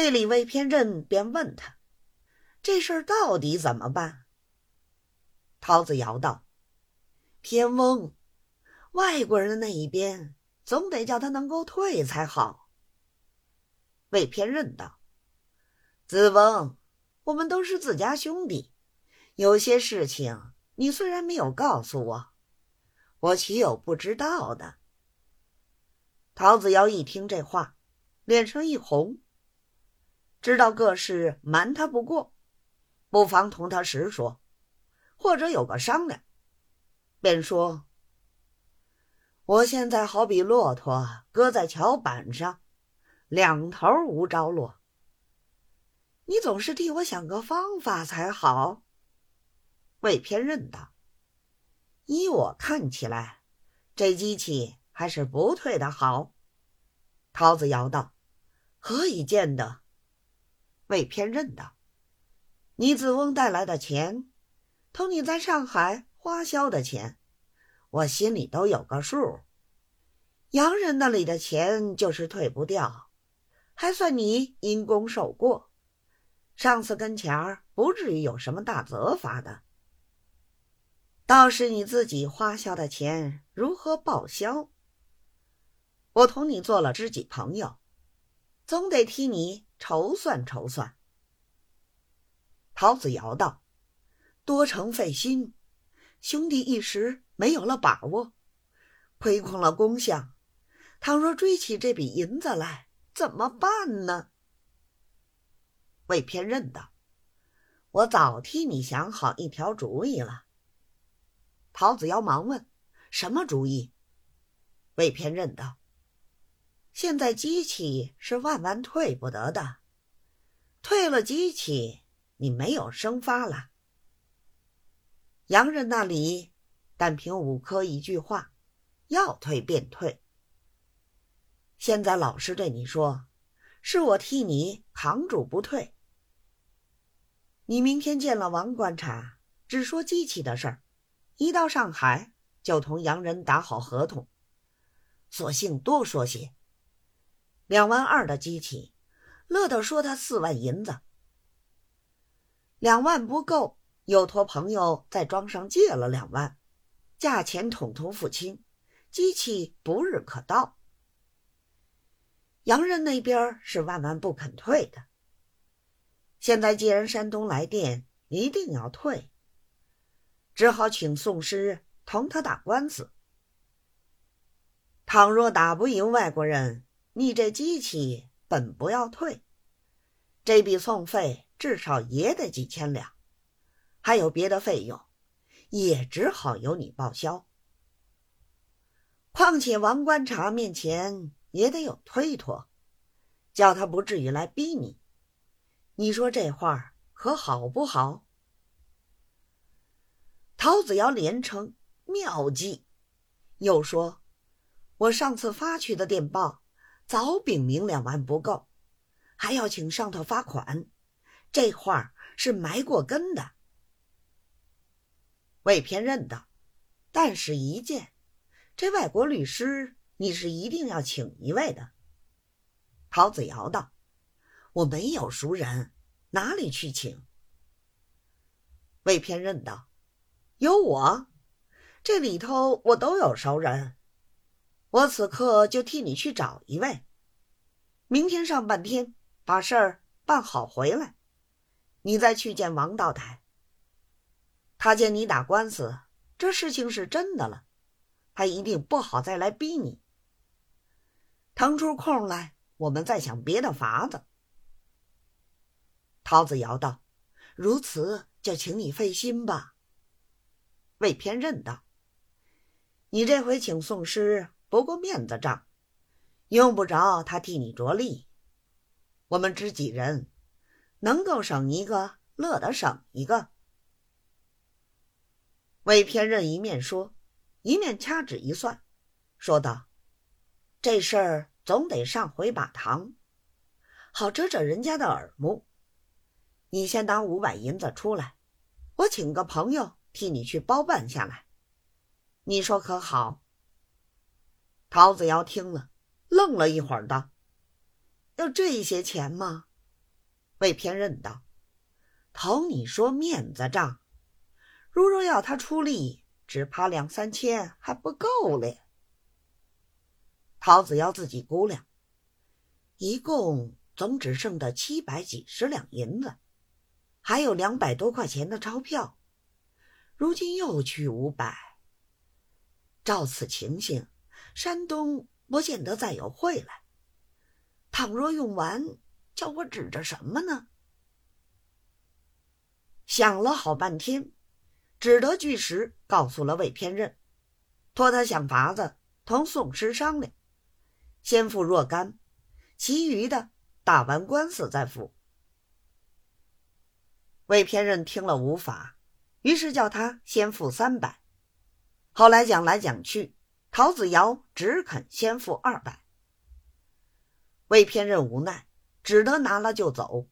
这李卫偏任便问他：“这事儿到底怎么办？”陶子尧道：“偏翁，外国人的那一边总得叫他能够退才好。”魏偏任道：“子翁，我们都是自家兄弟，有些事情你虽然没有告诉我，我岂有不知道的？”陶子尧一听这话，脸上一红，知道各事瞒他不过，不妨同他实说，或者有个商量，便说：“我现在好比骆驼搁在桥板上，两头无着落。你总是替我想个方法才好。”魏偏任道：“依我看起来，这机器。”还是不退的好。桃子摇道：“何以见得？”魏偏任道：“你子翁带来的钱，同你在上海花销的钱，我心里都有个数。洋人那里的钱就是退不掉，还算你因公受过，上司跟前儿不至于有什么大责罚的。倒是你自己花销的钱如何报销？”我同你做了知己朋友，总得替你筹算筹算。陶子尧道：“多成费心，兄弟一时没有了把握，亏空了功相。倘若追起这笔银子来，怎么办呢？”魏偏任道：“我早替你想好一条主意了。”陶子尧忙问：“什么主意？”魏偏任道。现在机器是万万退不得的，退了机器，你没有生发了。洋人那里，但凭五科一句话，要退便退。现在老实对你说，是我替你扛住不退。你明天见了王观察，只说机器的事儿，一到上海就同洋人打好合同，索性多说些。两万二的机器，乐德说他四万银子，两万不够，又托朋友在庄上借了两万，价钱统统付清，机器不日可到。洋人那边是万万不肯退的。现在既然山东来电，一定要退，只好请宋师同他打官司。倘若打不赢外国人，你这机器本不要退，这笔送费至少也得几千两，还有别的费用，也只好由你报销。况且王观察面前也得有推脱，叫他不至于来逼你。你说这话可好不好？陶子尧连称妙计，又说：“我上次发去的电报。”早禀明两万不够，还要请上头发款，这话是埋过根的。魏偏认道：“但是一件，这外国律师你是一定要请一位的。”陶子尧道：“我没有熟人，哪里去请？”魏偏认道：“有我，这里头我都有熟人。”我此刻就替你去找一位，明天上半天把事儿办好回来，你再去见王道台。他见你打官司，这事情是真的了，他一定不好再来逼你。腾出空来，我们再想别的法子。陶子尧道：“如此就请你费心吧。”魏偏任道：“你这回请宋师。”不过面子账，用不着他替你着力。我们知己人，能够省一个，乐得省一个。魏偏任一面说，一面掐指一算，说道：“这事儿总得上回把堂，好遮遮人家的耳目。你先拿五百银子出来，我请个朋友替你去包办下来。你说可好？”陶子尧听了，愣了一会儿，道：“要这些钱吗？魏偏任道：“头你说面子账，如若要他出力，只怕两三千还不够嘞。”陶子尧自己估量，一共总只剩的七百几十两银子，还有两百多块钱的钞票，如今又去五百，照此情形，山东不见得再有会来。倘若用完，叫我指着什么呢？想了好半天，只得据实告诉了魏偏任，托他想法子同宋师商量，先付若干，其余的打完官司再付。魏偏任听了无法，于是叫他先付三百。后来讲来讲去，陶子尧只肯先付二百。魏偏任无奈，只得拿了就走。